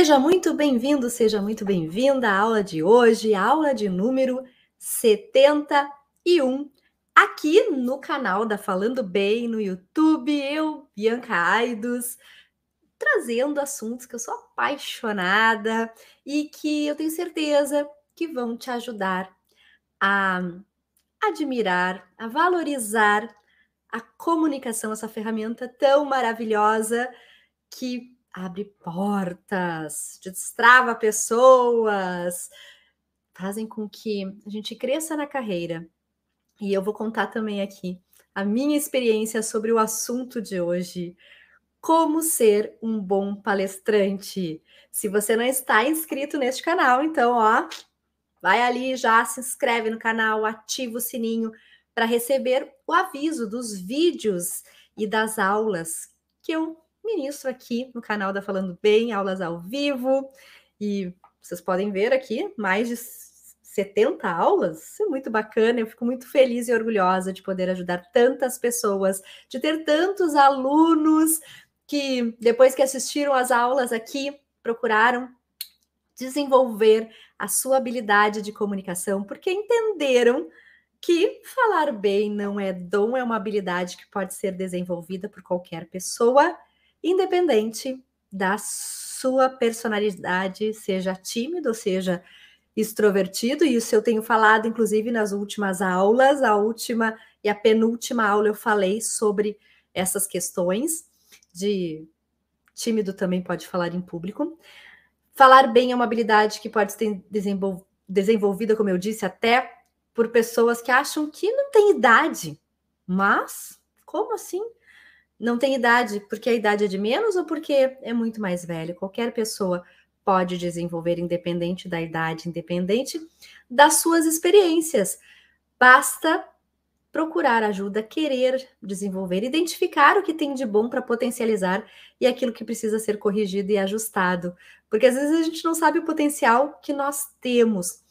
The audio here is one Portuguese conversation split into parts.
Seja muito bem-vindo, seja muito bem-vinda à aula de hoje, aula de número 71, aqui no canal da Falando Bem no YouTube, eu, Bianca Aidos, trazendo assuntos que eu sou apaixonada e que eu tenho certeza que vão te ajudar a admirar, a valorizar a comunicação, essa ferramenta tão maravilhosa que abre portas, destrava pessoas, fazem com que a gente cresça na carreira. E eu vou contar também aqui a minha experiência sobre o assunto de hoje. Como ser um bom palestrante. Se você não está inscrito neste canal, então, ó, vai ali já, se inscreve no canal, ativa o sininho para receber o aviso dos vídeos e das aulas que eu ministro aqui no canal da Falando Bem, aulas ao vivo. E vocês podem ver aqui mais de 70 aulas. Isso é muito bacana. Eu fico muito feliz e orgulhosa de poder ajudar tantas pessoas, de ter tantos alunos que, depois que assistiram as aulas aqui, procuraram desenvolver a sua habilidade de comunicação, porque entenderam que falar bem não é dom, é uma habilidade que pode ser desenvolvida por qualquer pessoa independente da sua personalidade, seja tímido, seja extrovertido, e isso eu tenho falado, inclusive, nas últimas aulas, a última e a penúltima aula eu falei sobre essas questões de tímido também pode falar em público. Falar bem é uma habilidade que pode ser desenvolvida, como eu disse, até por pessoas que acham que não tem idade. Mas, como assim? Não tem idade, porque a idade é de menos ou porque é muito mais velho. Qualquer pessoa pode desenvolver, independente da idade, independente das suas experiências. Basta procurar ajuda, querer desenvolver, identificar o que tem de bom para potencializar e aquilo que precisa ser corrigido e ajustado. Porque às vezes a gente não sabe o potencial que nós temos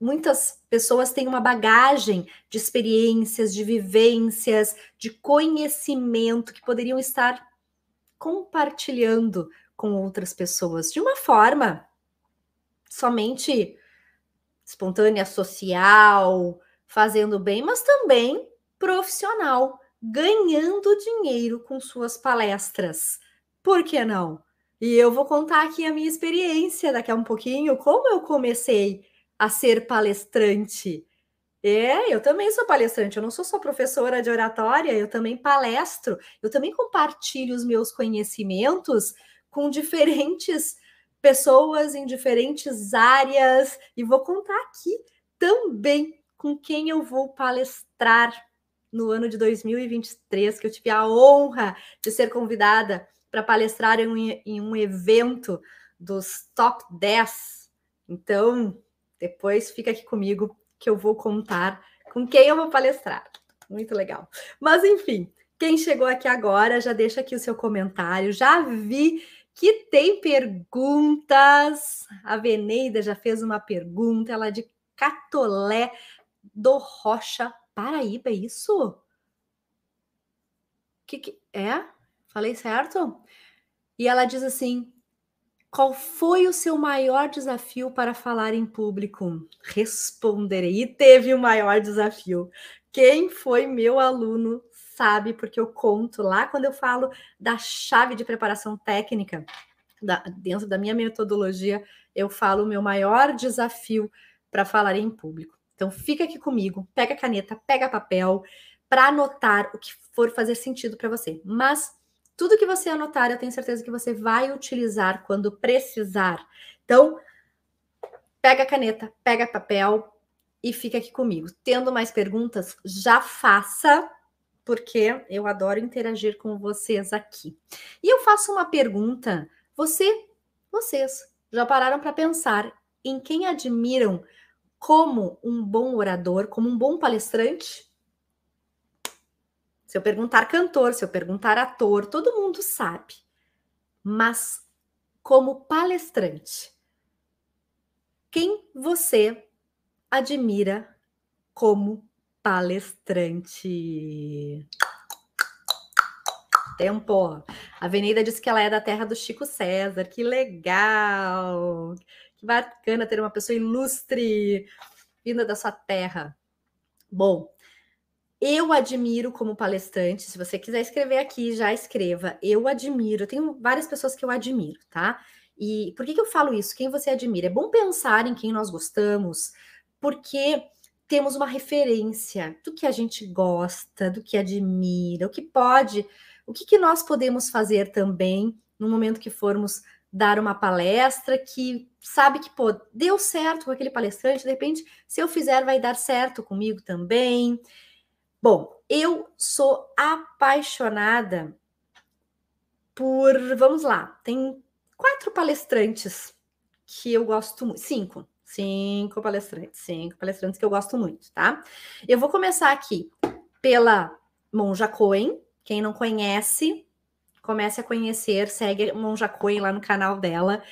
muitas pessoas têm uma bagagem de experiências, de vivências, de conhecimento que poderiam estar compartilhando com outras pessoas de uma forma somente espontânea, social, fazendo bem, mas também profissional, ganhando dinheiro com suas palestras. Por que não? E eu vou contar aqui a minha experiência daqui a um pouquinho, como eu comecei a ser palestrante. É, eu também sou palestrante, eu não sou só professora de oratória, eu também palestro, eu também compartilho os meus conhecimentos com diferentes pessoas em diferentes áreas e vou contar aqui também com quem eu vou palestrar no ano de 2023, que eu tive a honra de ser convidada para palestrar em um, em um evento dos top 10. Então, depois fica aqui comigo que eu vou contar com quem eu vou palestrar. Muito legal. Mas enfim, quem chegou aqui agora, já deixa aqui o seu comentário. Já vi que tem perguntas. A Veneida já fez uma pergunta, ela é de Catolé do Rocha, Paraíba, é isso? Que, que é? Falei certo? E ela diz assim: qual foi o seu maior desafio para falar em público? Responderei. E teve o maior desafio. Quem foi meu aluno sabe, porque eu conto lá quando eu falo da chave de preparação técnica, da, dentro da minha metodologia, eu falo o meu maior desafio para falar em público. Então, fica aqui comigo, pega caneta, pega papel, para anotar o que for fazer sentido para você. Mas tudo que você anotar, eu tenho certeza que você vai utilizar quando precisar. Então, pega a caneta, pega papel e fica aqui comigo. Tendo mais perguntas, já faça, porque eu adoro interagir com vocês aqui. E eu faço uma pergunta. Você, vocês, já pararam para pensar em quem admiram como um bom orador, como um bom palestrante? Se eu perguntar cantor, se eu perguntar ator, todo mundo sabe. Mas como palestrante, quem você admira como palestrante? Tempo. A Venida disse que ela é da terra do Chico César. Que legal! Que bacana ter uma pessoa ilustre vinda da sua terra. Bom, eu admiro como palestrante. Se você quiser escrever aqui, já escreva. Eu admiro. Eu tenho várias pessoas que eu admiro, tá? E por que, que eu falo isso? Quem você admira? É bom pensar em quem nós gostamos, porque temos uma referência do que a gente gosta, do que admira, o que pode, o que, que nós podemos fazer também no momento que formos dar uma palestra que sabe que pô, deu certo com aquele palestrante, de repente, se eu fizer, vai dar certo comigo também. Bom, eu sou apaixonada por, vamos lá, tem quatro palestrantes que eu gosto muito, cinco, cinco palestrantes, cinco palestrantes que eu gosto muito, tá? Eu vou começar aqui pela Monja Cohen, quem não conhece, comece a conhecer, segue a Monja Cohen lá no canal dela,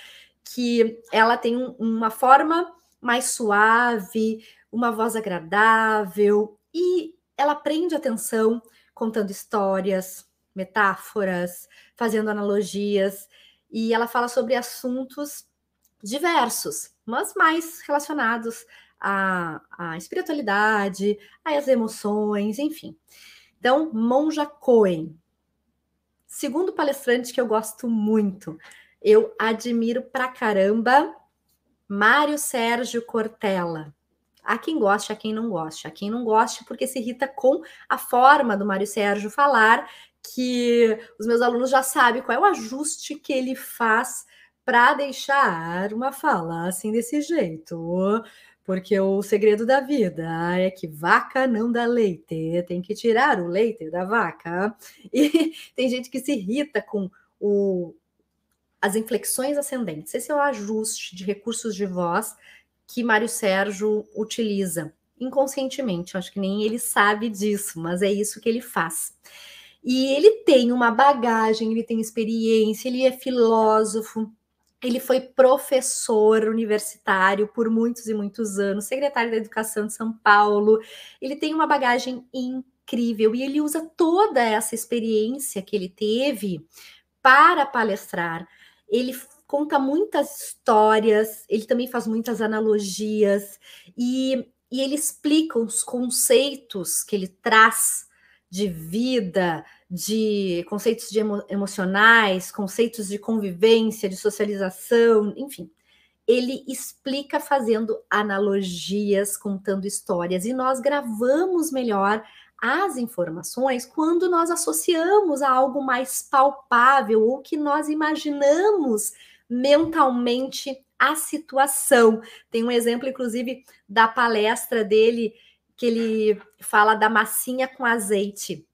que ela tem um, uma forma mais suave, uma voz agradável e ela prende atenção contando histórias, metáforas, fazendo analogias e ela fala sobre assuntos diversos, mas mais relacionados à, à espiritualidade, às emoções, enfim. Então, Monja Cohen. Segundo palestrante que eu gosto muito, eu admiro pra caramba, Mário Sérgio Cortella. Há quem goste, há quem não goste. Há quem não goste porque se irrita com a forma do Mário Sérgio falar que os meus alunos já sabem qual é o ajuste que ele faz para deixar uma fala assim desse jeito. Porque o segredo da vida é que vaca não dá leite, tem que tirar o leite da vaca. E tem gente que se irrita com o, as inflexões ascendentes. Esse é o ajuste de recursos de voz que Mário Sérgio utiliza inconscientemente. Acho que nem ele sabe disso, mas é isso que ele faz. E ele tem uma bagagem, ele tem experiência, ele é filósofo, ele foi professor universitário por muitos e muitos anos, secretário da Educação de São Paulo. Ele tem uma bagagem incrível e ele usa toda essa experiência que ele teve para palestrar. Ele conta muitas histórias, ele também faz muitas analogias e, e ele explica os conceitos que ele traz de vida, de conceitos de emo emocionais, conceitos de convivência, de socialização, enfim. Ele explica fazendo analogias, contando histórias, e nós gravamos melhor as informações quando nós associamos a algo mais palpável ou que nós imaginamos mentalmente a situação. Tem um exemplo, inclusive, da palestra dele que ele fala da massinha com azeite.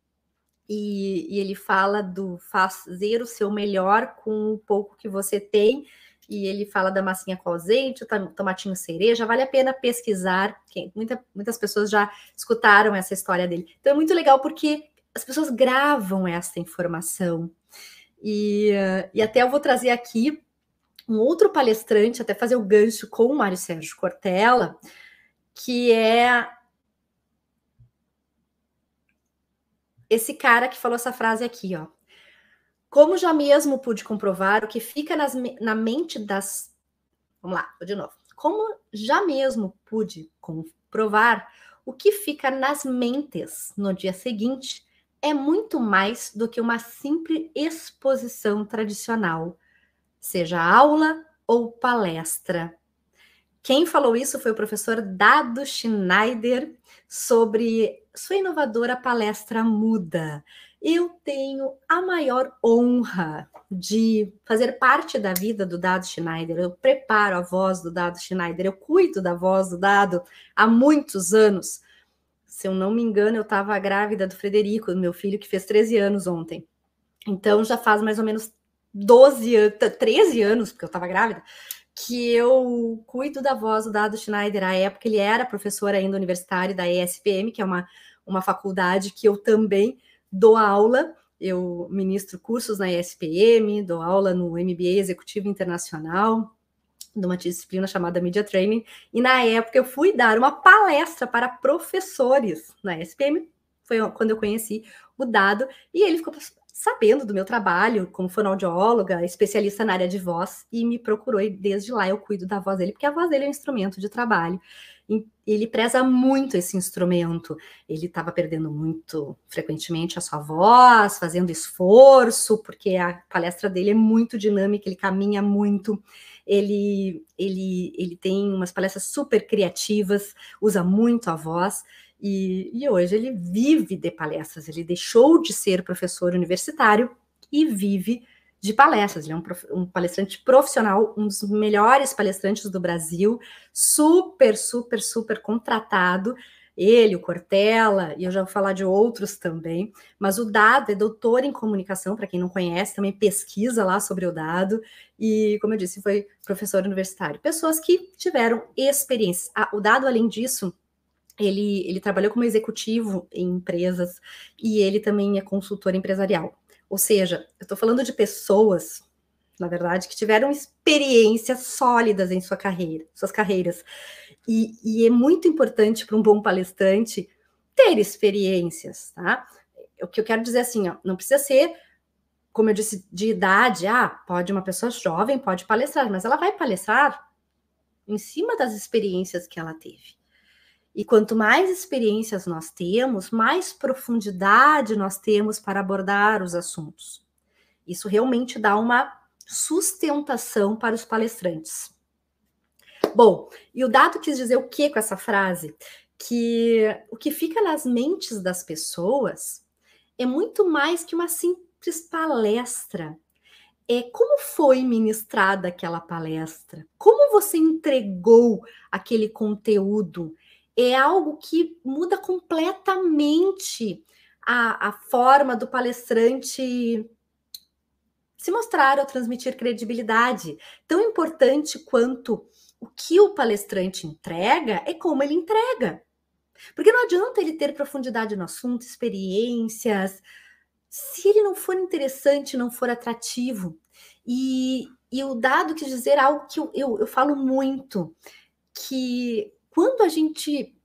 E, e, ele fala do fazer o seu melhor com o pouco que você tem. E ele fala da massinha com azeite, tomatinho cereja. Vale a pena pesquisar. Muita, muitas pessoas já escutaram essa história dele. Então é muito legal porque as pessoas gravam essa informação. E, e até eu vou trazer aqui um outro palestrante, até fazer o gancho com o Mário Sérgio Cortella, que é esse cara que falou essa frase aqui, ó. Como já mesmo pude comprovar, o que fica nas, na mente das. Vamos lá, de novo. Como já mesmo pude comprovar, o que fica nas mentes no dia seguinte é muito mais do que uma simples exposição tradicional, seja aula ou palestra. Quem falou isso foi o professor Dado Schneider sobre sua inovadora palestra Muda. Eu tenho a maior honra de fazer parte da vida do Dado Schneider. Eu preparo a voz do Dado Schneider, eu cuido da voz do Dado há muitos anos. Se eu não me engano, eu estava grávida do Frederico, meu filho, que fez 13 anos ontem. Então já faz mais ou menos 12 anos, 13 anos, porque eu estava grávida, que eu cuido da voz do Dado Schneider. À época, ele era professor ainda universitário da ESPM, que é uma, uma faculdade que eu também dou aula. Eu ministro cursos na ESPM, dou aula no MBA Executivo Internacional, numa disciplina chamada Media Training. E na época eu fui dar uma palestra para professores na ESPM. Foi quando eu conheci o Dado, e ele ficou sabendo do meu trabalho como fonoaudióloga, especialista na área de voz, e me procurou e desde lá eu cuido da voz dele, porque a voz dele é um instrumento de trabalho. Ele preza muito esse instrumento. Ele estava perdendo muito frequentemente a sua voz, fazendo esforço, porque a palestra dele é muito dinâmica, ele caminha muito. Ele, ele, ele tem umas palestras super criativas, usa muito a voz. E, e hoje ele vive de palestras, ele deixou de ser professor universitário e vive de palestras. Ele é um, um, palestrante profissional, um dos melhores palestrantes do Brasil, super, super, super contratado. Ele, o Cortella, e eu já vou falar de outros também, mas o Dado é doutor em comunicação, para quem não conhece, também pesquisa lá sobre o Dado, e, como eu disse, foi professor universitário. Pessoas que tiveram experiência. Ah, o Dado, além disso, ele, ele trabalhou como executivo em empresas e ele também é consultor empresarial. Ou seja, eu estou falando de pessoas, na verdade, que tiveram experiências sólidas em sua carreira, suas carreiras. E, e é muito importante para um bom palestrante ter experiências, tá? O que eu quero dizer assim, ó, não precisa ser, como eu disse, de idade. Ah, pode uma pessoa jovem pode palestrar, mas ela vai palestrar em cima das experiências que ela teve. E quanto mais experiências nós temos, mais profundidade nós temos para abordar os assuntos. Isso realmente dá uma sustentação para os palestrantes. Bom, e o dado quis dizer o que com essa frase? Que o que fica nas mentes das pessoas é muito mais que uma simples palestra. É como foi ministrada aquela palestra? Como você entregou aquele conteúdo? É algo que muda completamente a, a forma do palestrante se mostrar ou transmitir credibilidade. Tão importante quanto o que o palestrante entrega é como ele entrega. Porque não adianta ele ter profundidade no assunto, experiências, se ele não for interessante, não for atrativo. E, e o dado quis dizer algo que eu, eu, eu falo muito, que quando a gente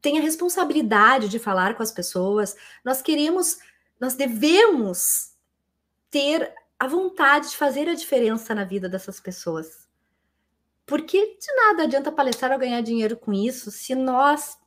tem a responsabilidade de falar com as pessoas, nós queremos, nós devemos ter a vontade de fazer a diferença na vida dessas pessoas. Porque de nada adianta palestrar ou ganhar dinheiro com isso se nós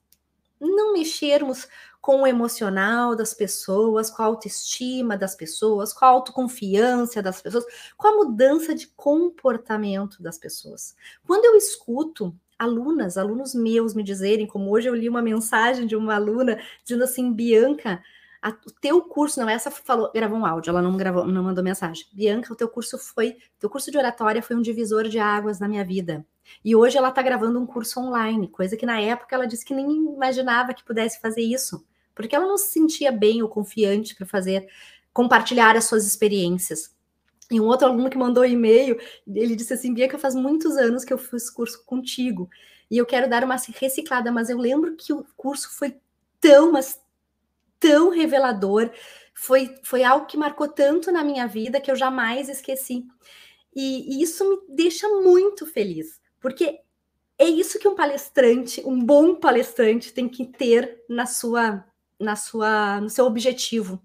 não mexermos com o emocional das pessoas, com a autoestima das pessoas, com a autoconfiança das pessoas, com a mudança de comportamento das pessoas. Quando eu escuto alunas, alunos meus me dizerem, como hoje eu li uma mensagem de uma aluna dizendo assim, Bianca, a, o teu curso, não, essa falou, gravou um áudio, ela não gravou, não mandou mensagem. Bianca, o teu curso foi, teu curso de oratória foi um divisor de águas na minha vida. E hoje ela está gravando um curso online, coisa que na época ela disse que nem imaginava que pudesse fazer isso, porque ela não se sentia bem ou confiante para fazer, compartilhar as suas experiências. E um outro aluno que mandou e-mail, ele disse assim: Bianca, faz muitos anos que eu fiz curso contigo e eu quero dar uma reciclada, mas eu lembro que o curso foi tão, mas tão revelador, foi, foi algo que marcou tanto na minha vida que eu jamais esqueci. E, e isso me deixa muito feliz, porque é isso que um palestrante, um bom palestrante, tem que ter na sua, na sua, no seu objetivo,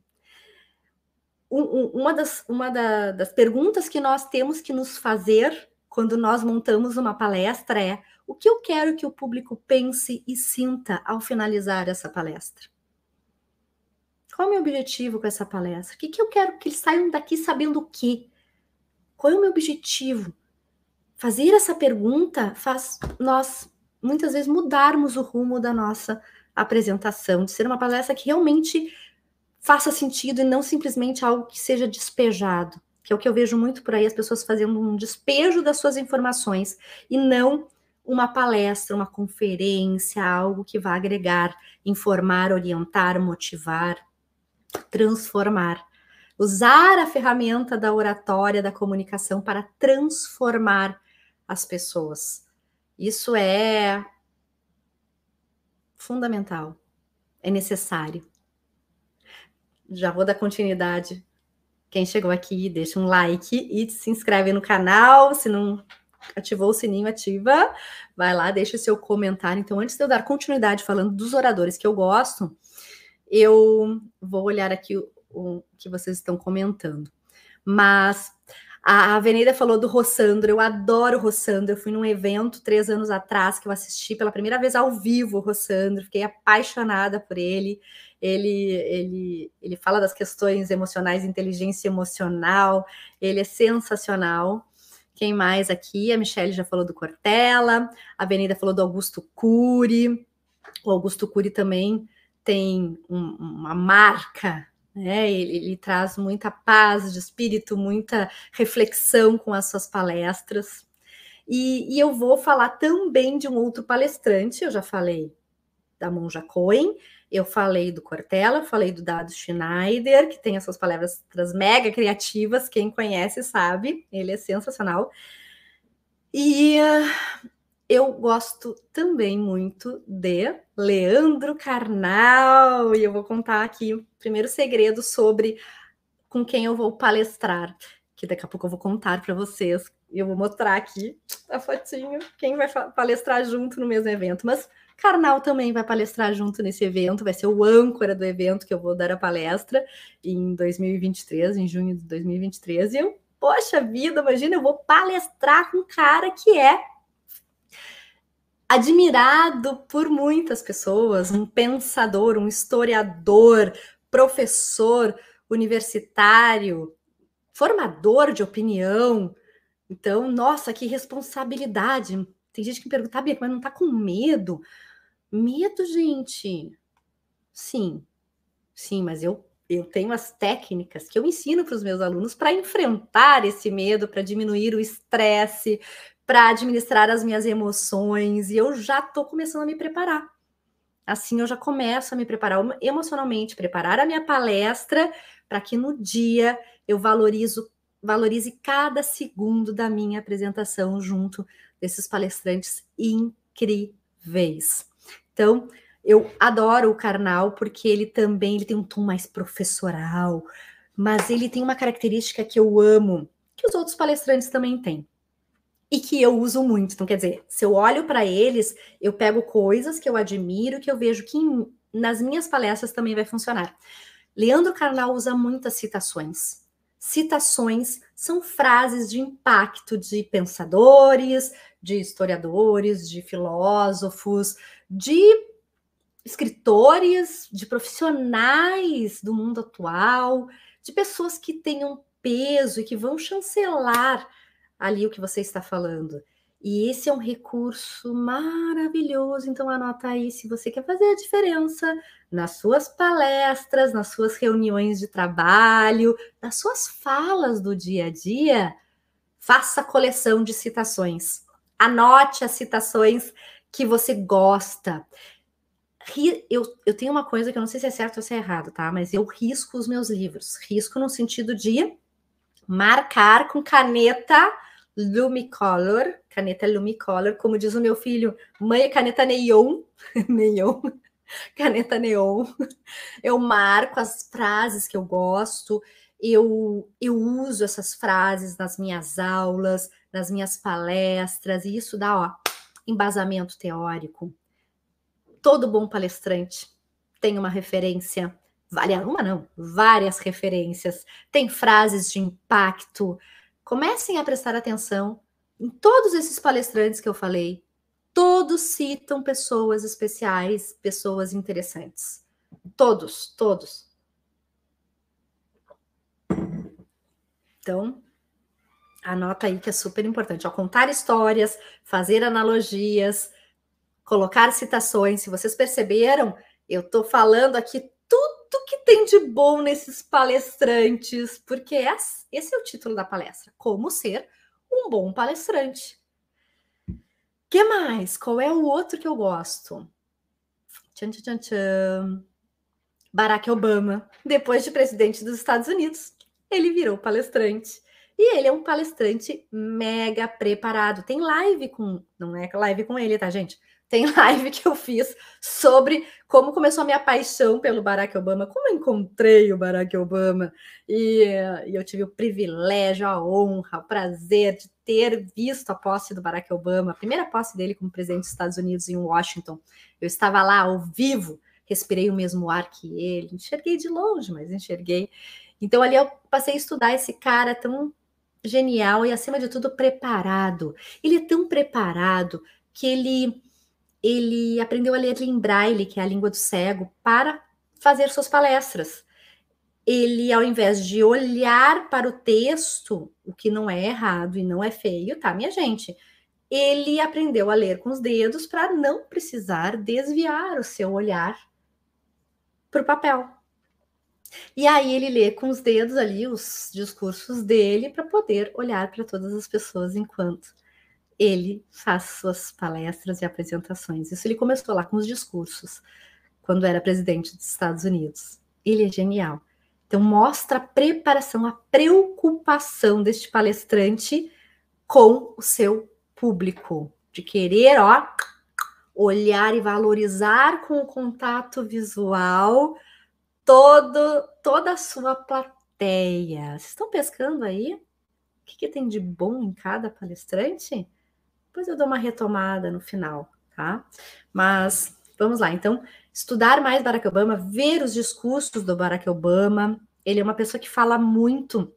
uma, das, uma da, das perguntas que nós temos que nos fazer quando nós montamos uma palestra é o que eu quero que o público pense e sinta ao finalizar essa palestra? Qual é o meu objetivo com essa palestra? O que, que eu quero que eles saiam daqui sabendo o quê? Qual é o meu objetivo? Fazer essa pergunta faz nós, muitas vezes, mudarmos o rumo da nossa apresentação, de ser uma palestra que realmente faça sentido e não simplesmente algo que seja despejado, que é o que eu vejo muito por aí, as pessoas fazendo um despejo das suas informações e não uma palestra, uma conferência, algo que vá agregar, informar, orientar, motivar, transformar. Usar a ferramenta da oratória, da comunicação para transformar as pessoas. Isso é fundamental, é necessário já vou dar continuidade. Quem chegou aqui, deixa um like e se inscreve no canal. Se não ativou o sininho, ativa. Vai lá, deixa o seu comentário. Então, antes de eu dar continuidade falando dos oradores que eu gosto, eu vou olhar aqui o que vocês estão comentando. Mas a Avenida falou do Rossandro, eu adoro o Rossandro. Eu fui num evento três anos atrás que eu assisti pela primeira vez ao vivo o Rossandro, fiquei apaixonada por ele. Ele, ele, ele fala das questões emocionais, inteligência emocional, ele é sensacional. Quem mais aqui? A Michelle já falou do Cortella, a Avenida falou do Augusto Cury. O Augusto Cury também tem um, uma marca né? Ele, ele, traz muita paz de espírito, muita reflexão com as suas palestras. E, e, eu vou falar também de um outro palestrante, eu já falei da Monja Cohen, eu falei do Cortella, falei do Dado Schneider, que tem essas palavras mega criativas, quem conhece sabe, ele é sensacional. E uh, eu gosto também muito de Leandro Carnal, e eu vou contar aqui o primeiro segredo sobre com quem eu vou palestrar, que daqui a pouco eu vou contar para vocês. Eu vou mostrar aqui a fotinho, quem vai palestrar junto no mesmo evento. Mas Carnal também vai palestrar junto nesse evento, vai ser o âncora do evento que eu vou dar a palestra em 2023, em junho de 2023. E eu, poxa vida, imagina, eu vou palestrar com um cara que é admirado por muitas pessoas, um pensador, um historiador, professor universitário, formador de opinião. Então, nossa, que responsabilidade. Tem gente que me pergunta, Bia, mas não tá com medo? Medo, gente. Sim, sim, mas eu eu tenho as técnicas que eu ensino para os meus alunos para enfrentar esse medo, para diminuir o estresse, para administrar as minhas emoções, e eu já estou começando a me preparar. Assim eu já começo a me preparar emocionalmente, preparar a minha palestra para que no dia eu valorizo, valorize cada segundo da minha apresentação junto desses palestrantes incríveis. Então, eu adoro o Karnal porque ele também ele tem um tom mais professoral, mas ele tem uma característica que eu amo, que os outros palestrantes também têm e que eu uso muito. Então, quer dizer, se eu olho para eles, eu pego coisas que eu admiro, que eu vejo que em, nas minhas palestras também vai funcionar. Leandro Carnal usa muitas citações. Citações são frases de impacto de pensadores, de historiadores, de filósofos, de escritores, de profissionais do mundo atual, de pessoas que tenham peso e que vão chancelar ali o que você está falando. E esse é um recurso maravilhoso, então anota aí se você quer fazer a diferença nas suas palestras, nas suas reuniões de trabalho, nas suas falas do dia a dia, faça coleção de citações. Anote as citações que você gosta. Eu, eu tenho uma coisa que eu não sei se é certo ou se é errado, tá? Mas eu risco os meus livros. Risco no sentido de marcar com caneta Lumicolor, caneta Lumicolor, como diz o meu filho, mãe é caneta neon, neon, caneta neon. Eu marco as frases que eu gosto, eu, eu uso essas frases nas minhas aulas, nas minhas palestras, e isso dá, ó, embasamento teórico. Todo bom palestrante tem uma referência, várias, uma não, várias referências, tem frases de impacto, Comecem a prestar atenção em todos esses palestrantes que eu falei. Todos citam pessoas especiais, pessoas interessantes. Todos, todos. Então, anota aí que é super importante. Ó, contar histórias, fazer analogias, colocar citações. Se vocês perceberam, eu estou falando aqui tudo que tem de bom nesses palestrantes, porque esse é o título da palestra: Como ser um bom palestrante. que mais? Qual é o outro que eu gosto? Tchan, tchan, tchan. Barack Obama, depois de presidente dos Estados Unidos, ele virou palestrante. E ele é um palestrante mega preparado. Tem live com. Não é live com ele, tá, gente? Tem live que eu fiz sobre como começou a minha paixão pelo Barack Obama, como eu encontrei o Barack Obama. E, e, eu tive o privilégio, a honra, o prazer de ter visto a posse do Barack Obama, a primeira posse dele como presidente dos Estados Unidos em Washington. Eu estava lá ao vivo, respirei o mesmo ar que ele, enxerguei de longe, mas enxerguei. Então ali eu passei a estudar esse cara tão genial e acima de tudo preparado. Ele é tão preparado que ele ele aprendeu a ler em braille, que é a língua do cego, para fazer suas palestras. Ele, ao invés de olhar para o texto, o que não é errado e não é feio, tá, minha gente? Ele aprendeu a ler com os dedos para não precisar desviar o seu olhar para o papel. E aí ele lê com os dedos ali os discursos dele para poder olhar para todas as pessoas enquanto ele faz suas palestras e apresentações. Isso ele começou lá com os discursos, quando era presidente dos Estados Unidos. Ele é genial. Então mostra a preparação, a preocupação deste palestrante com o seu público, de querer, ó, olhar e valorizar com o contato visual todo, toda a sua plateia. Vocês estão pescando aí? O que, que, tem de bom em cada palestrante? Depois eu dou uma retomada no final, tá? Mas vamos lá. Então, estudar mais Barack Obama, ver os discursos do Barack Obama. Ele é uma pessoa que fala muito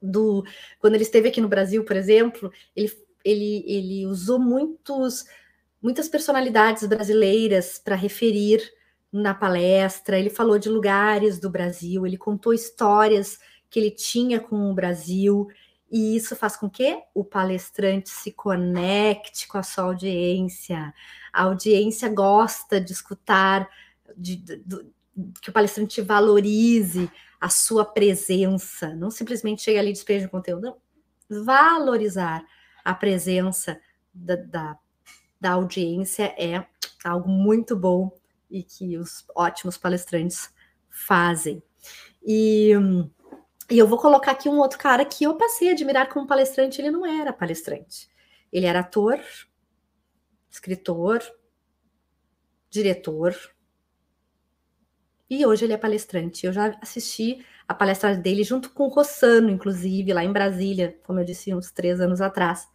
do. Quando ele esteve aqui no Brasil, por exemplo, ele, ele, ele usou muitos, muitas personalidades brasileiras para referir na palestra, ele falou de lugares do Brasil, ele contou histórias que ele tinha com o Brasil, e isso faz com que o palestrante se conecte com a sua audiência. A audiência gosta de escutar, de, de, de, que o palestrante valorize a sua presença, não simplesmente chega ali e despeja o conteúdo, não. Valorizar a presença da, da, da audiência é algo muito bom e que os ótimos palestrantes fazem. E, e eu vou colocar aqui um outro cara que eu passei a admirar como palestrante, ele não era palestrante. Ele era ator, escritor, diretor, e hoje ele é palestrante. Eu já assisti a palestra dele junto com o Rossano, inclusive, lá em Brasília, como eu disse, uns três anos atrás.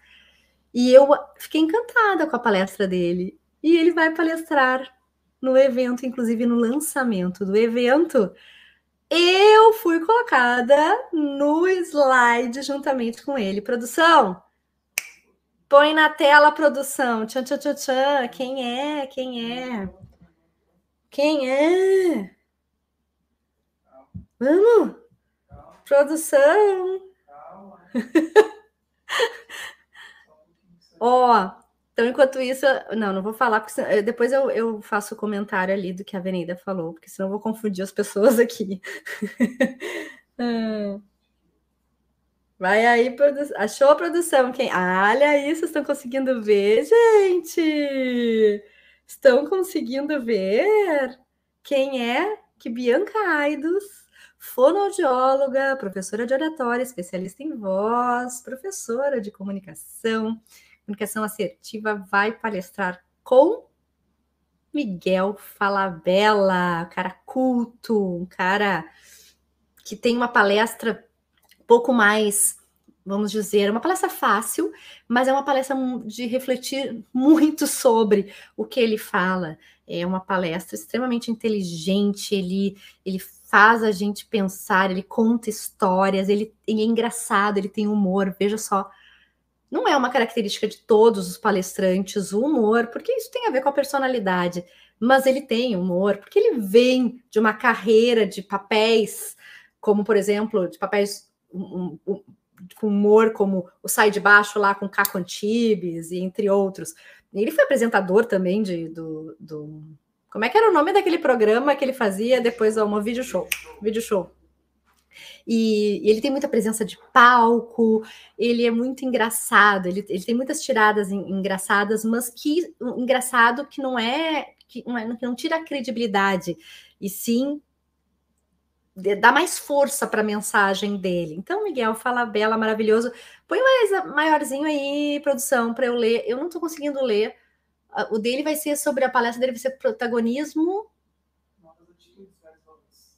E eu fiquei encantada com a palestra dele. E ele vai palestrar no evento, inclusive no lançamento do evento, eu fui colocada no slide juntamente com ele. Produção, põe na tela, produção. Tchan, tchan, tchan, tchan. Quem é? Quem é? Quem é? Vamos? Produção. Ó, então, enquanto isso, não, não vou falar, porque eh, depois eu, eu faço o comentário ali do que a Avenida falou, porque senão eu vou confundir as pessoas aqui. Ah. Vai aí, produ... achou a produção? Quem? Ah, olha vocês estão conseguindo ver, gente? Estão conseguindo ver quem é que Bianca Aidos, fonoaudióloga, professora de oratória, especialista em voz, professora de comunicação, comunicação assertiva vai palestrar com Miguel Falabella, um cara culto, um cara que tem uma palestra um pouco mais, vamos dizer, uma palestra fácil, mas é uma palestra de refletir muito sobre o que ele fala. É uma palestra extremamente inteligente, ele, ele faz a gente pensar, ele conta histórias, ele, ele é engraçado, ele tem humor, veja só não é uma característica de todos os palestrantes o humor, porque isso tem a ver com a personalidade, mas ele tem humor, porque ele vem de uma carreira de papéis, como por exemplo, de papéis um, um, com humor, como o Sai de Baixo lá com Caco Antibes, e entre outros. Ele foi apresentador também de, do, do, Como é que era o nome daquele programa que ele fazia depois do um vídeo show? Vídeo show. E, e, ele tem muita presença de palco, ele é muito engraçado, ele, ele tem muitas tiradas en, engraçadas, mas que um engraçado que não é que não, é, que não tira a credibilidade, e sim dá mais força para a mensagem dele. Então, Miguel fala bela, maravilhoso. Põe mais maiorzinho aí, produção, para eu ler. Eu não estou conseguindo ler. O dele vai ser sobre a palestra dele, vai ser protagonismo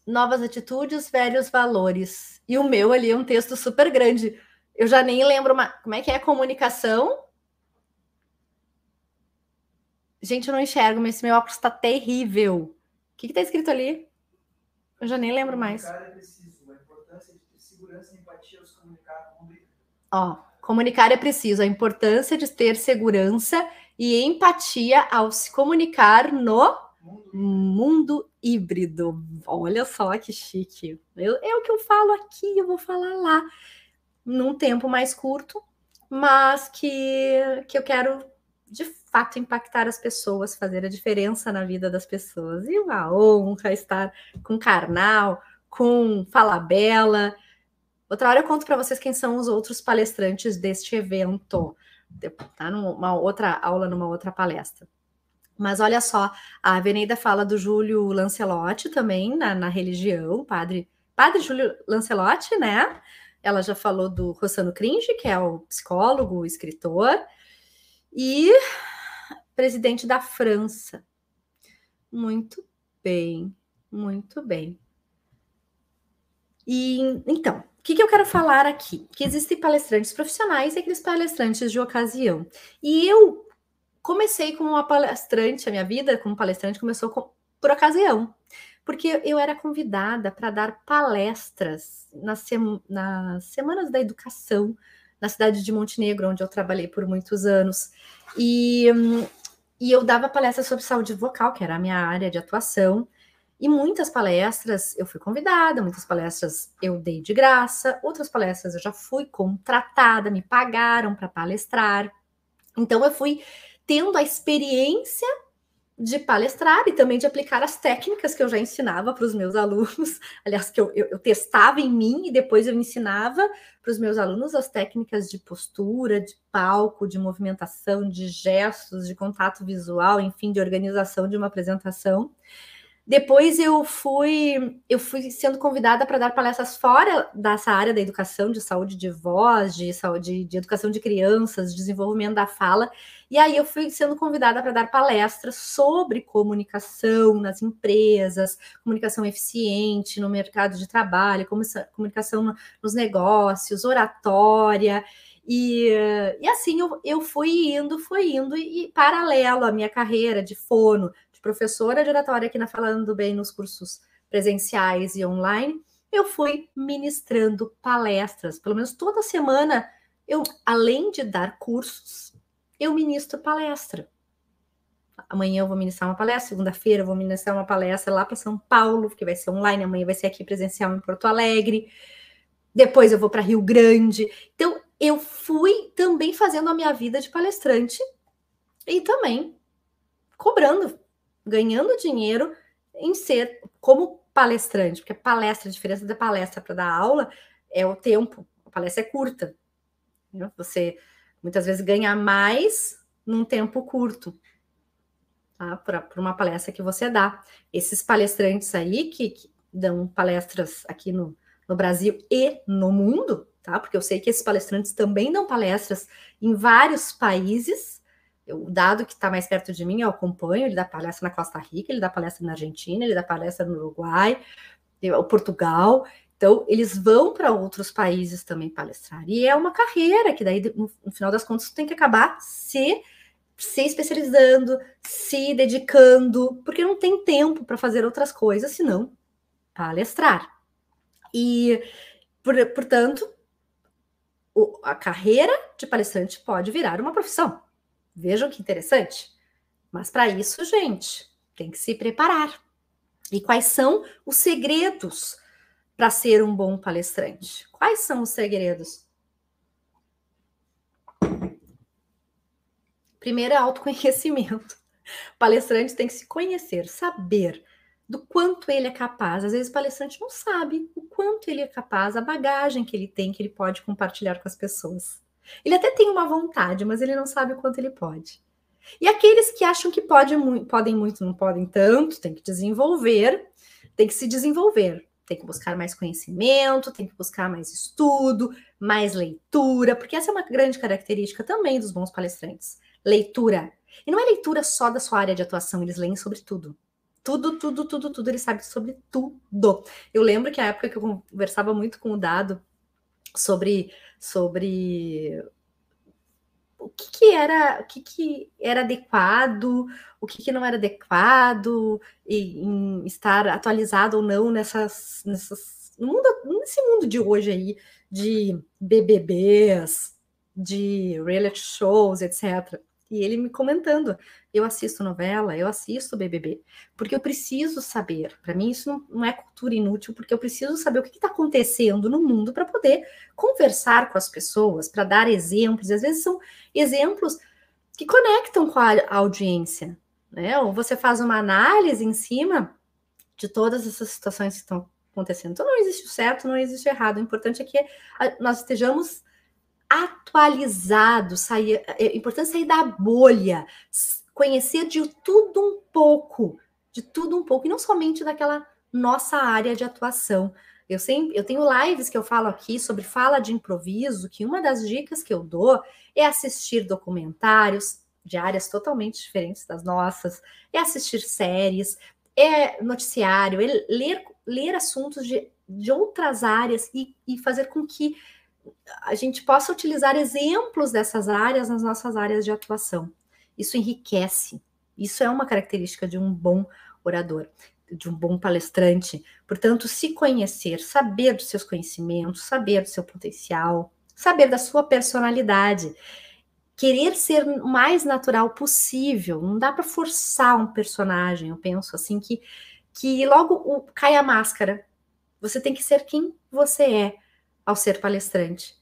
novas atitudes, velhos valores. E o meu ali é um texto super grande. Eu já nem lembro uma... como é que é comunicação. Gente, eu não enxergo, mas esse meu óculos está terrível. que está escrito ali? Eu já nem lembro mais. Comunicar é preciso. A importância de ter segurança e empatia ao se comunicar com o Ó, comunicar é preciso. A importância de ter segurança e empatia ao se comunicar no mundo. mundo híbrido. Olha só que chique. Eu, é o que eu falo aqui, eu vou falar lá. Num tempo mais curto, mas que, que eu quero de fato impactar as pessoas, fazer a diferença na vida das pessoas. E uma honra estar com Karnal, com Fala Bela. Outra hora eu conto para vocês quem são os outros palestrantes deste evento. Tá numa outra aula, numa outra palestra. Mas olha só, a Veneida fala do Júlio Lancelotti também na, na religião, padre, padre Júlio Lancelotti, né? Ela já falou do Rossano Cringe, que é o psicólogo, o escritor, e presidente da França. Muito bem, muito bem. E então, o que, que, eu quero falar aqui? Que existem palestrantes profissionais e aqueles palestrantes de ocasião. E eu comecei como uma palestrante, a minha vida como palestrante começou com, por ocasião, porque eu era convidada para dar palestras nas, sem, nas Semanas da Educação, na cidade de Montenegro, onde eu trabalhei por muitos anos. E, e eu dava palestras sobre saúde vocal, que era a minha área de atuação. E muitas palestras eu fui convidada, muitas palestras eu dei de graça, outras palestras eu já fui contratada, me pagaram para palestrar. Então eu fui tendo a experiência de palestrar e também de aplicar as técnicas que eu já ensinava para os meus alunos, aliás, que eu, eu, eu, testava em mim e depois eu ensinava para os meus alunos as técnicas de postura, de palco, de movimentação, de gestos, de contato visual, enfim, de organização de uma apresentação. Depois eu fui, eu fui sendo convidada para dar palestras fora dessa área da educação, de saúde de voz, de saúde, de educação de crianças, desenvolvimento da fala. E aí eu fui sendo convidada para dar palestras sobre comunicação nas empresas, comunicação eficiente no mercado de trabalho, comunicação nos negócios, oratória. E, e assim eu, eu fui indo, fui indo, e, e paralelo à minha carreira de fono, de professora de oratória aqui na Falando Bem nos cursos presenciais e online, eu fui ministrando palestras. Pelo menos toda semana, eu, além de dar cursos, eu ministro palestra. Amanhã eu vou ministrar uma palestra, segunda-feira eu vou ministrar uma palestra lá para São Paulo, que vai ser online, amanhã vai ser aqui presencial em Porto Alegre. Depois eu vou para Rio Grande. Então, eu fui também fazendo a minha vida de palestrante e também cobrando ganhando dinheiro em ser como palestrante, porque palestra, a diferença da palestra para dar aula é o tempo, a palestra é curta. Né? Você muitas vezes ganha mais num tempo curto. Tá? Para uma palestra que você dá. Esses palestrantes aí que, que dão palestras aqui no, no Brasil e no mundo, tá? Porque eu sei que esses palestrantes também dão palestras em vários países, o dado que está mais perto de mim, eu acompanho, ele dá palestra na Costa Rica, ele dá palestra na Argentina, ele dá palestra no Uruguai, o Portugal. Então, eles vão para outros países também palestrar. E é uma carreira que daí, no, final das contas, tem que acabar se, se especializando, se dedicando, porque não tem tempo para fazer outras coisas, senão palestrar. E, por, portanto, o, a carreira de palestrante pode virar uma profissão. Vejam que interessante. Mas para isso, gente, tem que se preparar. E quais são os segredos para ser um bom palestrante? Quais são os segredos? Primeiro é autoconhecimento. O palestrante tem que se conhecer, saber do quanto ele é capaz. Às vezes o palestrante não sabe o quanto ele é capaz, a bagagem que ele tem, que ele pode compartilhar com as pessoas. Ele até tem uma vontade, mas ele não sabe o quanto ele pode. E aqueles que acham que pode, podem muito, não podem tanto, tem que desenvolver, tem que se desenvolver, tem que buscar mais conhecimento, tem que buscar mais estudo, mais leitura, porque essa é uma grande característica também dos bons palestrantes. Leitura. E não é leitura só da sua área de atuação, eles leem sobre tudo. Tudo, tudo, tudo, tudo, eles sabem sobre tudo. Eu lembro que a época que eu conversava muito com o Dado sobre sobre o que, que, era o que, que era adequado, o que, que não era adequado, e, em estar atualizado ou não nessas, nessas no mundo, nesse mundo de hoje aí de BBBs, de reality shows, etc. E ele me comentando: eu assisto novela, eu assisto BBB, porque eu preciso saber. Para mim, isso não, é cultura inútil, porque eu preciso saber o que está acontecendo no mundo para poder conversar com as pessoas, para dar exemplos. E às vezes são exemplos que conectam com a, audiência, né? Ou você faz uma análise em cima de todas essas situações que estão acontecendo. Então, não existe o certo, não existe o errado. O importante é que nós estejamos atualizado, sair, é importante sair da bolha, conhecer de tudo um pouco, de tudo um pouco, e não somente daquela nossa área de atuação. Eu sempre, eu tenho lives que eu falo aqui sobre fala de improviso, que uma das dicas que eu dou é assistir documentários de áreas totalmente diferentes das nossas, é assistir séries, é noticiário, é ler, ler assuntos de, de outras áreas e, e fazer com que a gente possa utilizar exemplos dessas áreas nas nossas áreas de atuação. Isso enriquece. Isso é uma característica de um bom orador, de um bom palestrante. Portanto, se conhecer, saber dos seus conhecimentos, saber do seu potencial, saber da sua personalidade, querer ser o mais natural possível. Não dá para forçar um personagem. Eu penso assim que que logo cai a máscara. Você tem que ser quem você é ao ser palestrante.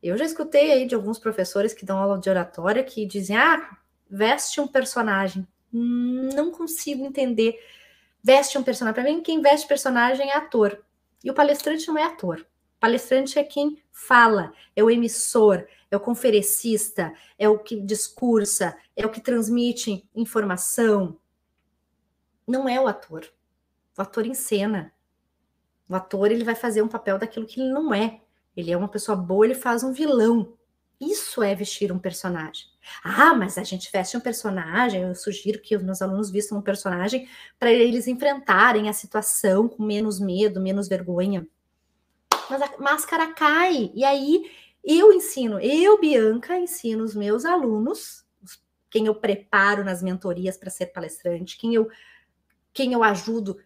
Eu já escutei aí de alguns professores que dão aula de oratória que dizem: ah, veste um personagem. Não consigo entender. Veste um personagem. Para mim, quem veste personagem é ator. E o palestrante não é ator. O palestrante é quem fala, é o emissor, é o conferencista, é o que discursa, é o que transmite informação. Não é o ator. O ator encena. O ator ele vai fazer um papel daquilo que ele não é. Ele é uma pessoa boa, ele faz um vilão. Isso é vestir um personagem. Ah, mas a gente veste um personagem. Eu sugiro que os meus alunos vistam um personagem para eles enfrentarem a situação com menos medo, menos vergonha. Mas a máscara cai. E aí eu ensino, eu, Bianca, ensino os meus alunos, quem eu preparo nas mentorias para ser palestrante, quem eu, quem eu ajudo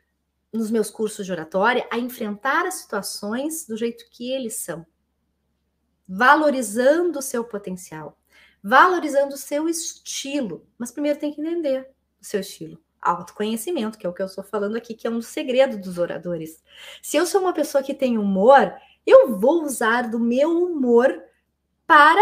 nos meus cursos de oratória a enfrentar as situações do jeito que eles são, valorizando o seu potencial, valorizando o seu estilo. Mas primeiro tem que entender o seu estilo. Autoconhecimento, que é o que eu estou falando aqui, que é um segredo dos oradores. Se eu sou uma pessoa que tem humor, eu vou usar do meu humor para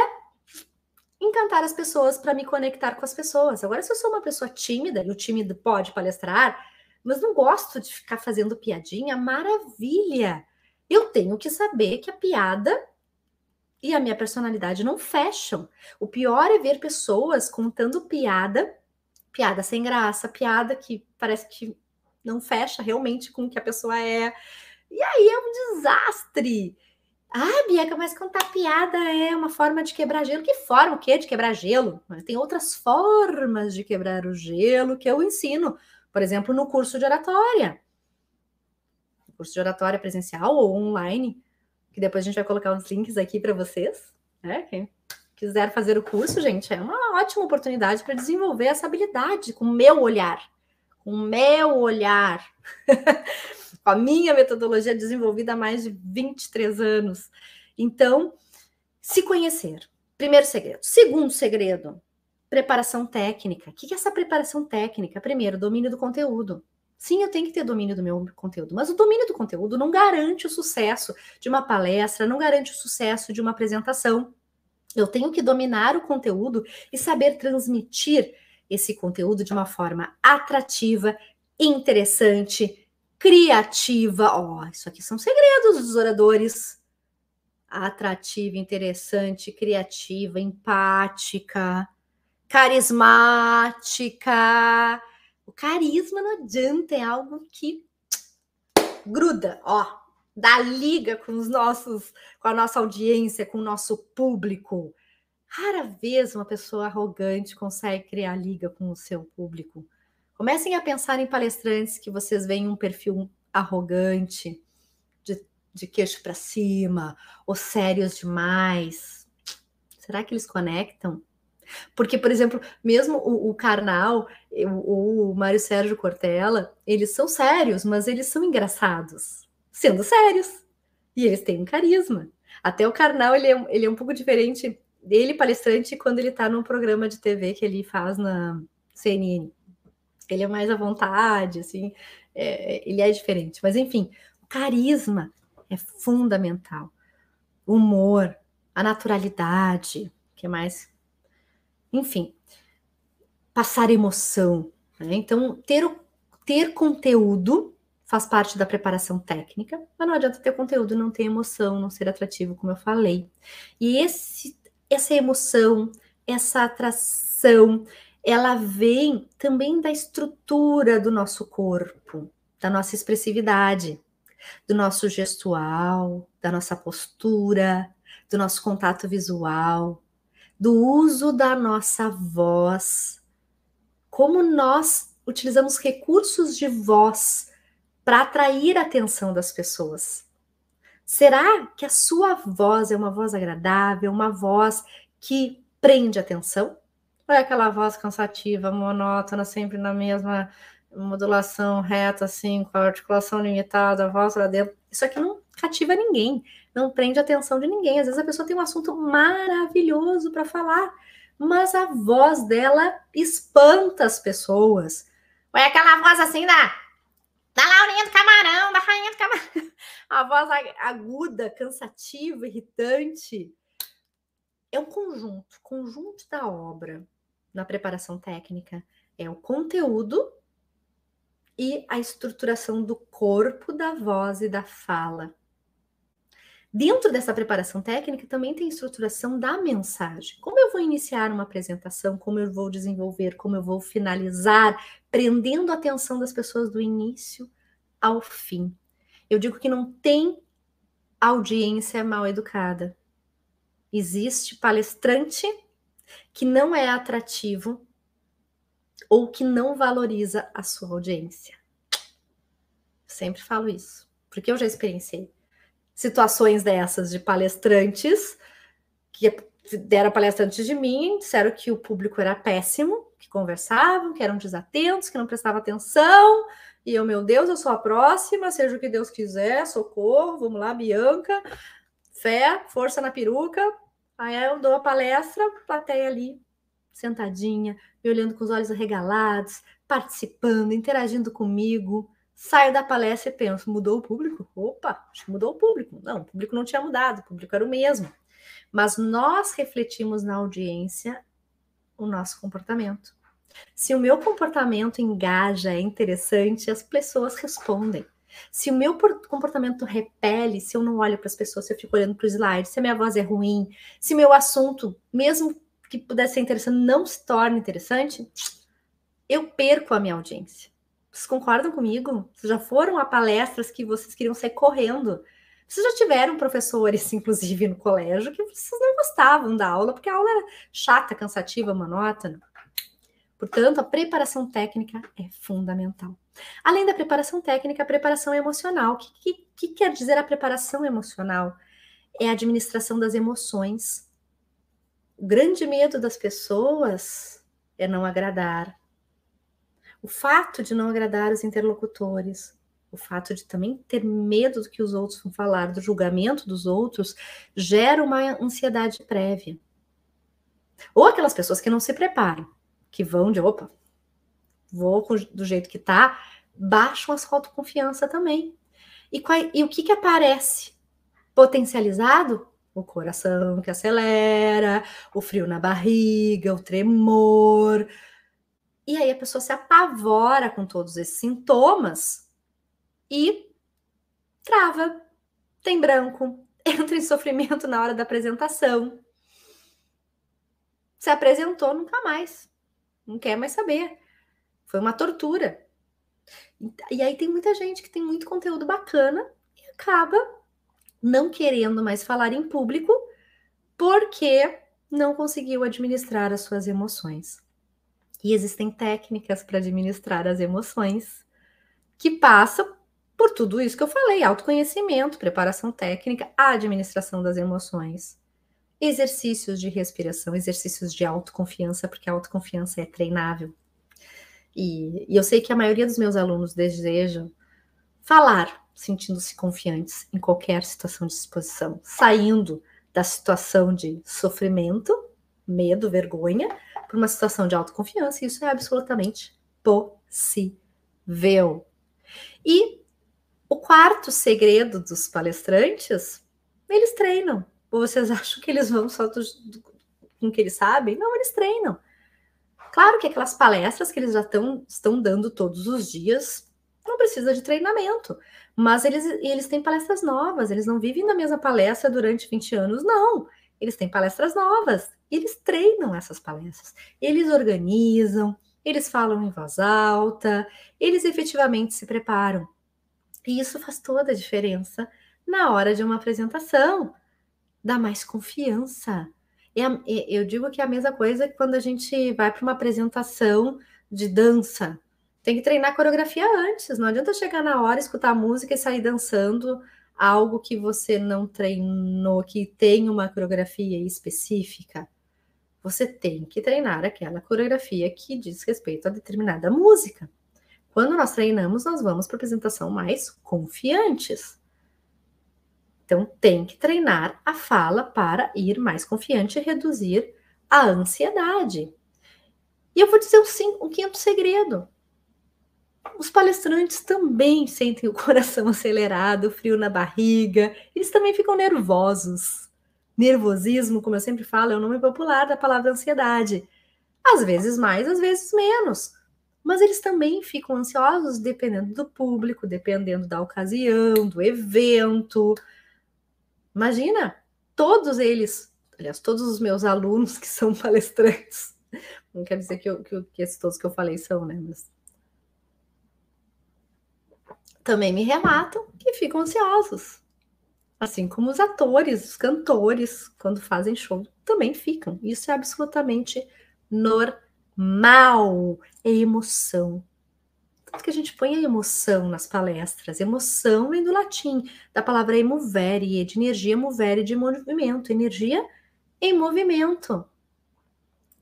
encantar as pessoas, para me conectar com as pessoas. Agora, se eu sou uma pessoa tímida, e o tímido pode palestrar, mas não gosto de ficar fazendo piadinha, maravilha. Eu tenho que saber que a piada e a minha personalidade não fecham. O pior é ver pessoas contando piada, piada sem graça, piada que parece que não fecha realmente com o que a pessoa é. E aí é um desastre. Ah, Bianca, mas contar piada é uma forma de quebrar gelo. Que forma o quê de quebrar gelo? Tem outras formas de quebrar o gelo que eu ensino por exemplo, no curso de oratória. Curso de oratória presencial ou online, que depois a gente vai colocar uns links aqui para vocês, né? Quem quiser fazer o curso, gente, é uma ótima oportunidade para desenvolver essa habilidade com o meu olhar, com o meu olhar, com a minha metodologia desenvolvida há mais de 23 anos. Então, se conhecer. Primeiro segredo. Segundo segredo, Preparação técnica. O que é essa preparação técnica? Primeiro, domínio do conteúdo. Sim, eu tenho que ter domínio do meu conteúdo, mas o domínio do conteúdo não garante o sucesso de uma palestra, não garante o sucesso de uma apresentação. Eu tenho que dominar o conteúdo e saber transmitir esse conteúdo de uma forma atrativa, interessante, criativa. Ó, oh, isso aqui são segredos dos oradores. Atrativa, interessante, criativa, empática carismática. O carisma não adianta, é algo que gruda, ó, dá liga com os nossos, com a nossa audiência, com o nosso público. Rara vez uma pessoa arrogante consegue criar liga com o seu público. Comecem a pensar em palestrantes que vocês veem um perfil arrogante, de, de queixo para cima, ou sérios demais. Será que eles conectam? Porque, por exemplo, mesmo o, o Karnal, o, o Mário Sérgio Cortella, eles são sérios, mas eles são engraçados, sendo sérios. E eles têm um carisma. Até o Karnal, ele é, ele é um pouco diferente dele, palestrante, quando ele está num programa de TV que ele faz na CNN. Ele é mais à vontade, assim, é, ele é diferente. Mas, enfim, o carisma é fundamental. O humor, a naturalidade, que mais enfim, passar emoção. Né? Então, ter, ter conteúdo faz parte da preparação técnica, mas não adianta ter conteúdo não ter emoção, não ser atrativo, como eu falei. E esse, essa emoção, essa atração, ela vem também da estrutura do nosso corpo, da nossa expressividade, do nosso gestual, da nossa postura, do nosso contato visual, do uso da nossa voz, como nós utilizamos recursos de voz para atrair a atenção das pessoas. Será que a sua voz é uma voz agradável, uma voz que prende atenção? Ou é aquela voz cansativa, monótona, sempre na mesma modulação reta, assim, com a articulação limitada, a voz lá dentro? Isso aqui não cativa ninguém não prende a atenção de ninguém. Às vezes a pessoa tem um assunto maravilhoso para falar, mas a voz dela espanta as pessoas. É aquela voz assim da, da Laurinha do Camarão, da Rainha do Camarão. A voz aguda, cansativa, irritante. É um conjunto, conjunto da obra na preparação técnica. É o conteúdo e a estruturação do corpo, da voz e da fala. Dentro dessa preparação técnica também tem estruturação da mensagem. Como eu vou iniciar uma apresentação, como eu vou desenvolver, como eu vou finalizar, prendendo a atenção das pessoas do início ao fim. Eu digo que não tem audiência mal educada. Existe palestrante que não é atrativo ou que não valoriza a sua audiência. Sempre falo isso, porque eu já experienciei situações dessas de palestrantes que deram palestrantes de mim, disseram que o público era péssimo, que conversavam, que eram desatentos, que não prestavam atenção. E eu, meu Deus, eu sou a próxima, seja o que Deus quiser, socorro, vamos lá, Bianca, fé, força na peruca. Aí eu dou a palestra, plateia ali, sentadinha, me olhando com os olhos arregalados, participando, interagindo comigo saio da palestra e penso, mudou o público? Opa, acho que mudou o público. Não, o público não tinha mudado, o público era o mesmo. Mas nós refletimos na audiência o nosso comportamento. Se o meu comportamento engaja, é interessante, as pessoas respondem. Se o meu comportamento repele, se eu não olho para as pessoas, se eu fico olhando para os slides, se a minha voz é ruim, se meu assunto, mesmo que pudesse ser interessante, não se torna interessante, eu perco a minha audiência. Vocês concordam comigo? Vocês já foram a palestras que vocês queriam sair correndo? Vocês já tiveram professores, inclusive, no colégio, que vocês não gostavam da aula, porque a aula era chata, cansativa, monótona. Portanto, a preparação técnica é fundamental. Além da preparação técnica, a preparação emocional. O que, que, que quer dizer a preparação emocional? É a administração das emoções. O grande medo das pessoas é não agradar, o fato de não agradar os interlocutores, o fato de também ter medo do que os outros vão falar, do julgamento dos outros, gera uma ansiedade prévia. Ou aquelas pessoas que não se preparam, que vão de opa, vou do jeito que tá, baixam a sua autoconfiança também. E, qual, e o que, que aparece potencializado? O coração que acelera, o frio na barriga, o tremor, e aí a pessoa se apavora com todos esses sintomas e trava, tem branco, entra em sofrimento na hora da apresentação. Se apresentou, nunca mais. Não quer mais saber. Foi uma tortura. E aí tem muita gente que tem muito conteúdo bacana e acaba não querendo mais falar em público porque não conseguiu administrar as suas emoções. E existem técnicas para administrar as emoções que passam por tudo isso que eu falei: autoconhecimento, preparação técnica, administração das emoções. exercícios de respiração, exercícios de autoconfiança, porque a autoconfiança é treinável. E, e eu sei que a maioria dos meus alunos desejam falar sentindo-se confiantes em qualquer situação de exposição, saindo da situação de sofrimento, medo, vergonha, para uma situação de autoconfiança, e isso é absolutamente possível. E o quarto segredo dos palestrantes, eles treinam. Ou vocês acham que eles vão só com o que eles sabem? Não, eles treinam. Claro que aquelas palestras que eles já tão, estão dando todos os dias não precisa de treinamento, mas eles, eles têm palestras novas, eles não vivem na mesma palestra durante 20 anos, não. Eles têm palestras novas, eles treinam essas palestras, eles organizam, eles falam em voz alta, eles efetivamente se preparam. E isso faz toda a diferença na hora de uma apresentação. Dá mais confiança. Eu digo que é a mesma coisa quando a gente vai para uma apresentação de dança. Tem que treinar a coreografia antes. Não adianta chegar na hora, escutar a música e sair dançando algo que você não treinou, que tem uma coreografia específica. Você tem que treinar aquela coreografia que diz respeito a determinada música. Quando nós treinamos, nós vamos para apresentação mais confiantes. Então, tem que treinar a fala para ir mais confiante e reduzir a ansiedade. E eu vou dizer um, sim, um quinto segredo. Os palestrantes também sentem o coração acelerado, frio na barriga, eles também ficam nervosos. Nervosismo, como eu sempre falo, é o nome popular da palavra ansiedade. Às vezes mais, às vezes menos mas eles também ficam ansiosos dependendo do público, dependendo da ocasião, do evento. Imagina, todos eles, aliás, todos os meus alunos que são palestrantes, não quer dizer que, eu, que, que esses todos que eu falei são, né? Mas também me relatam que ficam ansiosos. Assim como os atores, os cantores, quando fazem show, também ficam. Isso é absolutamente normal mal é emoção. Tanto que a gente põe a emoção nas palestras. Emoção vem do latim, da palavra emovere, de energia movere, de movimento. Energia em movimento.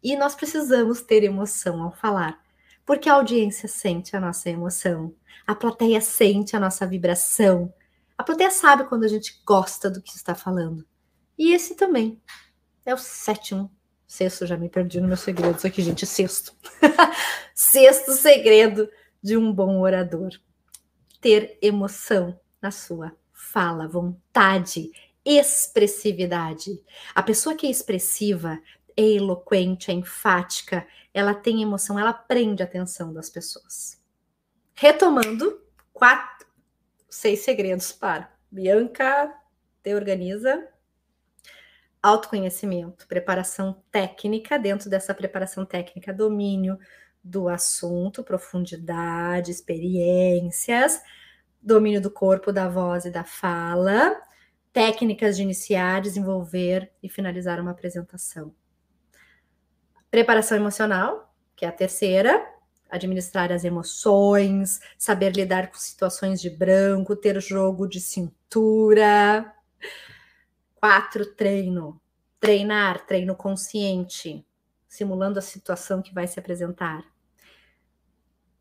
E nós precisamos ter emoção ao falar, porque a audiência sente a nossa emoção, a plateia sente a nossa vibração. A plateia sabe quando a gente gosta do que está falando. E esse também é o sétimo Sexto, já me perdi no meu segredo. Isso aqui, gente, sexto. sexto segredo de um bom orador: ter emoção na sua fala, vontade, expressividade. A pessoa que é expressiva, é eloquente, é enfática, ela tem emoção, ela prende a atenção das pessoas. Retomando, quatro, seis segredos para Bianca, te organiza. Autoconhecimento, preparação técnica, dentro dessa preparação técnica, domínio do assunto, profundidade, experiências, domínio do corpo, da voz e da fala, técnicas de iniciar, desenvolver e finalizar uma apresentação. Preparação emocional, que é a terceira, administrar as emoções, saber lidar com situações de branco, ter jogo de cintura, Quatro, treino. Treinar, treino consciente, simulando a situação que vai se apresentar.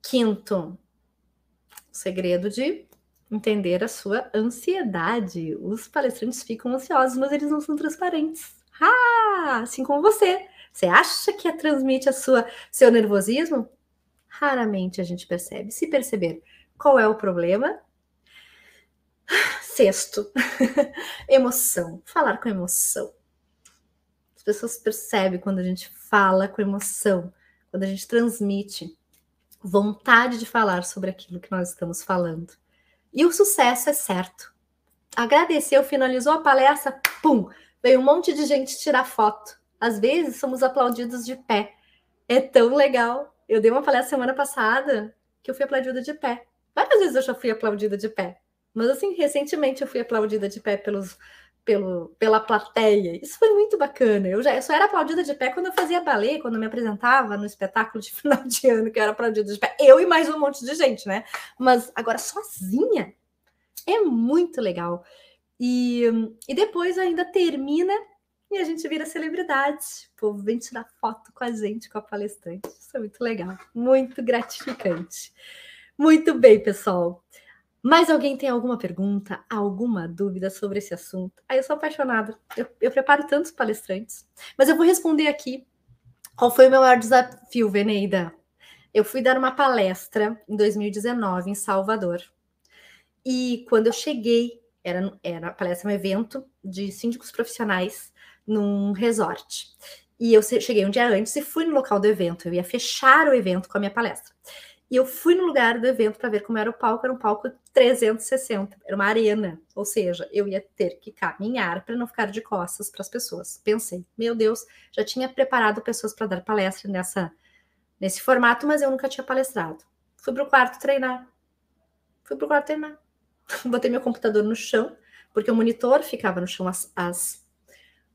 Quinto, o segredo de entender a sua ansiedade. Os palestrantes ficam ansiosos, mas eles não são transparentes. Ah, assim como você. Você acha que transmite a sua seu nervosismo? Raramente a gente percebe. Se perceber qual é o problema, Sexto, emoção. Falar com emoção. As pessoas percebem quando a gente fala com emoção, quando a gente transmite vontade de falar sobre aquilo que nós estamos falando. E o sucesso é certo. Agradeceu, finalizou a palestra, pum, veio um monte de gente tirar foto. Às vezes somos aplaudidos de pé. É tão legal. Eu dei uma palestra semana passada que eu fui aplaudida de pé. Várias vezes eu já fui aplaudida de pé. Mas assim, recentemente eu fui aplaudida de pé pelos, pelo, pela plateia. Isso foi muito bacana. Eu já eu só era aplaudida de pé quando eu fazia balé, quando eu me apresentava no espetáculo de final de ano, que eu era aplaudida de pé. Eu e mais um monte de gente, né? Mas agora sozinha é muito legal. E, e depois ainda termina e a gente vira celebridade. O povo vem tirar foto com a gente, com a palestrante. Isso é muito legal, muito gratificante. Muito bem, pessoal. Mais alguém tem alguma pergunta, alguma dúvida sobre esse assunto? Ah, eu sou apaixonada. Eu, eu preparo tantos palestrantes, mas eu vou responder aqui. Qual foi o meu maior desafio, Veneida? Eu fui dar uma palestra em 2019 em Salvador. E quando eu cheguei, era, era a palestra, um evento de síndicos profissionais num resort. E eu cheguei um dia antes e fui no local do evento. Eu ia fechar o evento com a minha palestra. E eu fui no lugar do evento para ver como era o palco. Era um palco 360, era uma arena. Ou seja, eu ia ter que caminhar para não ficar de costas para as pessoas. Pensei, meu Deus, já tinha preparado pessoas para dar palestra nessa, nesse formato, mas eu nunca tinha palestrado. Fui para o quarto treinar. Fui para o quarto treinar. Botei meu computador no chão, porque o monitor ficava no chão, as, as,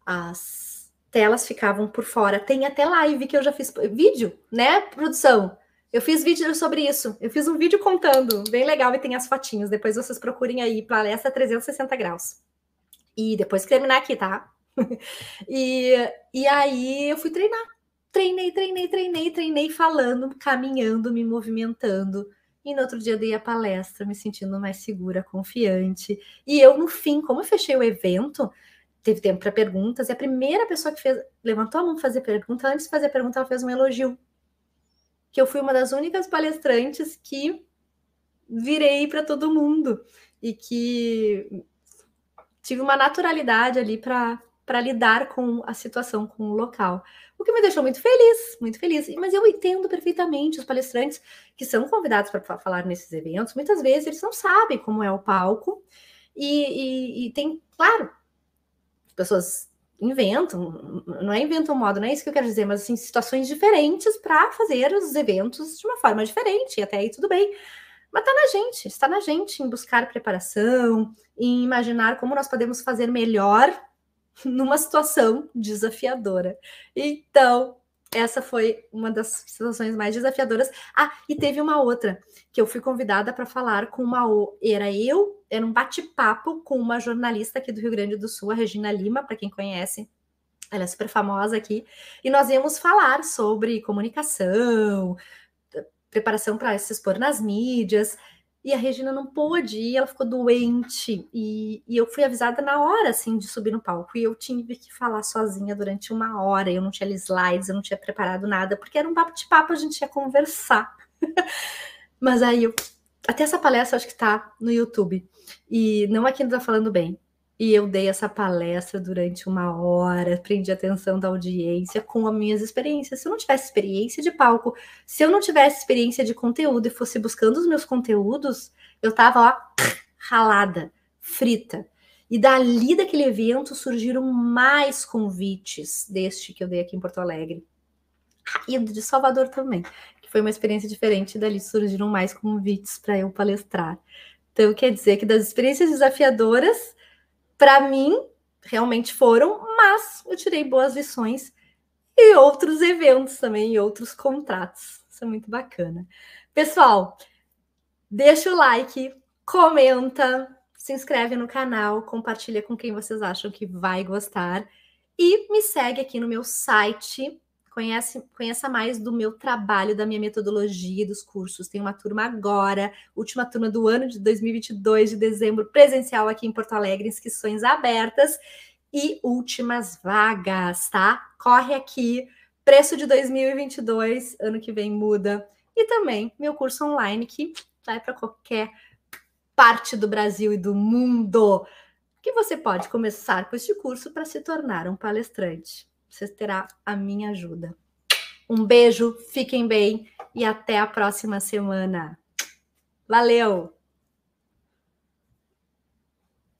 as telas ficavam por fora. Tem até live que eu já fiz. Vídeo, né, produção? Eu fiz vídeo sobre isso. Eu fiz um vídeo contando, bem legal, e tem as fotinhas. Depois vocês procurem aí, palestra 360 graus. E depois que terminar aqui, tá? e, e aí eu fui treinar. Treinei, treinei, treinei, treinei, falando, caminhando, me movimentando. E no outro dia dei a palestra, me sentindo mais segura, confiante. E eu, no fim, como eu fechei o evento, teve tempo para perguntas. E a primeira pessoa que fez, levantou a mão para fazer pergunta, antes de fazer pergunta, ela fez um elogio que eu fui uma das únicas palestrantes que virei para todo mundo e que tive uma naturalidade ali para para lidar com a situação, com o local. O que me deixou muito feliz, muito feliz. Mas eu entendo perfeitamente os palestrantes que são convidados para falar nesses eventos. Muitas vezes eles não sabem como é o palco e, e, e tem, claro, pessoas inventam, não é inventam modo, não é isso que eu quero dizer, mas assim, situações diferentes para fazer os eventos de uma forma diferente, e até aí tudo bem. Mas está na gente, está na gente em buscar preparação, em imaginar como nós podemos fazer melhor numa situação desafiadora. Então, essa foi uma das situações mais desafiadoras. Ah, e teve uma outra que eu fui convidada para falar com uma era eu, era um bate-papo com uma jornalista aqui do Rio Grande do Sul, a Regina Lima, para quem conhece. Ela é super famosa aqui, e nós íamos falar sobre comunicação, preparação para se expor nas mídias, e a Regina não pôde ir, ela ficou doente. E, e, eu fui avisada na hora, assim, de subir no palco. E eu tive que falar sozinha durante uma hora. Eu não tinha slides, eu não tinha preparado nada, porque era um papo de papo, a gente ia conversar. Mas aí eu. Até essa palestra acho que tá no YouTube. E não aqui não tá falando bem. E eu dei essa palestra durante uma hora, prendi a atenção da audiência com as minhas experiências. Se eu não tivesse experiência de palco, se eu não tivesse experiência de conteúdo e fosse buscando os meus conteúdos, eu tava ó, ralada, frita. E dali daquele evento surgiram mais convites deste que eu dei aqui em Porto Alegre. E de Salvador também, que foi uma experiência diferente. Dali surgiram mais convites para eu palestrar. Então, quer dizer que das experiências desafiadoras, para mim, realmente foram, mas eu tirei boas lições e outros eventos também, e outros contratos. Isso é muito bacana. Pessoal, deixa o like, comenta, se inscreve no canal, compartilha com quem vocês acham que vai gostar e me segue aqui no meu site Conhece, conheça mais do meu trabalho, da minha metodologia, dos cursos. Tem uma turma agora, última turma do ano de 2022, de dezembro, presencial aqui em Porto Alegre, inscrições abertas e últimas vagas, tá? Corre aqui, preço de 2022, ano que vem muda. E também meu curso online que vai para qualquer parte do Brasil e do mundo. Que você pode começar com este curso para se tornar um palestrante você terá a minha ajuda. Um beijo, fiquem bem e até a próxima semana. Valeu!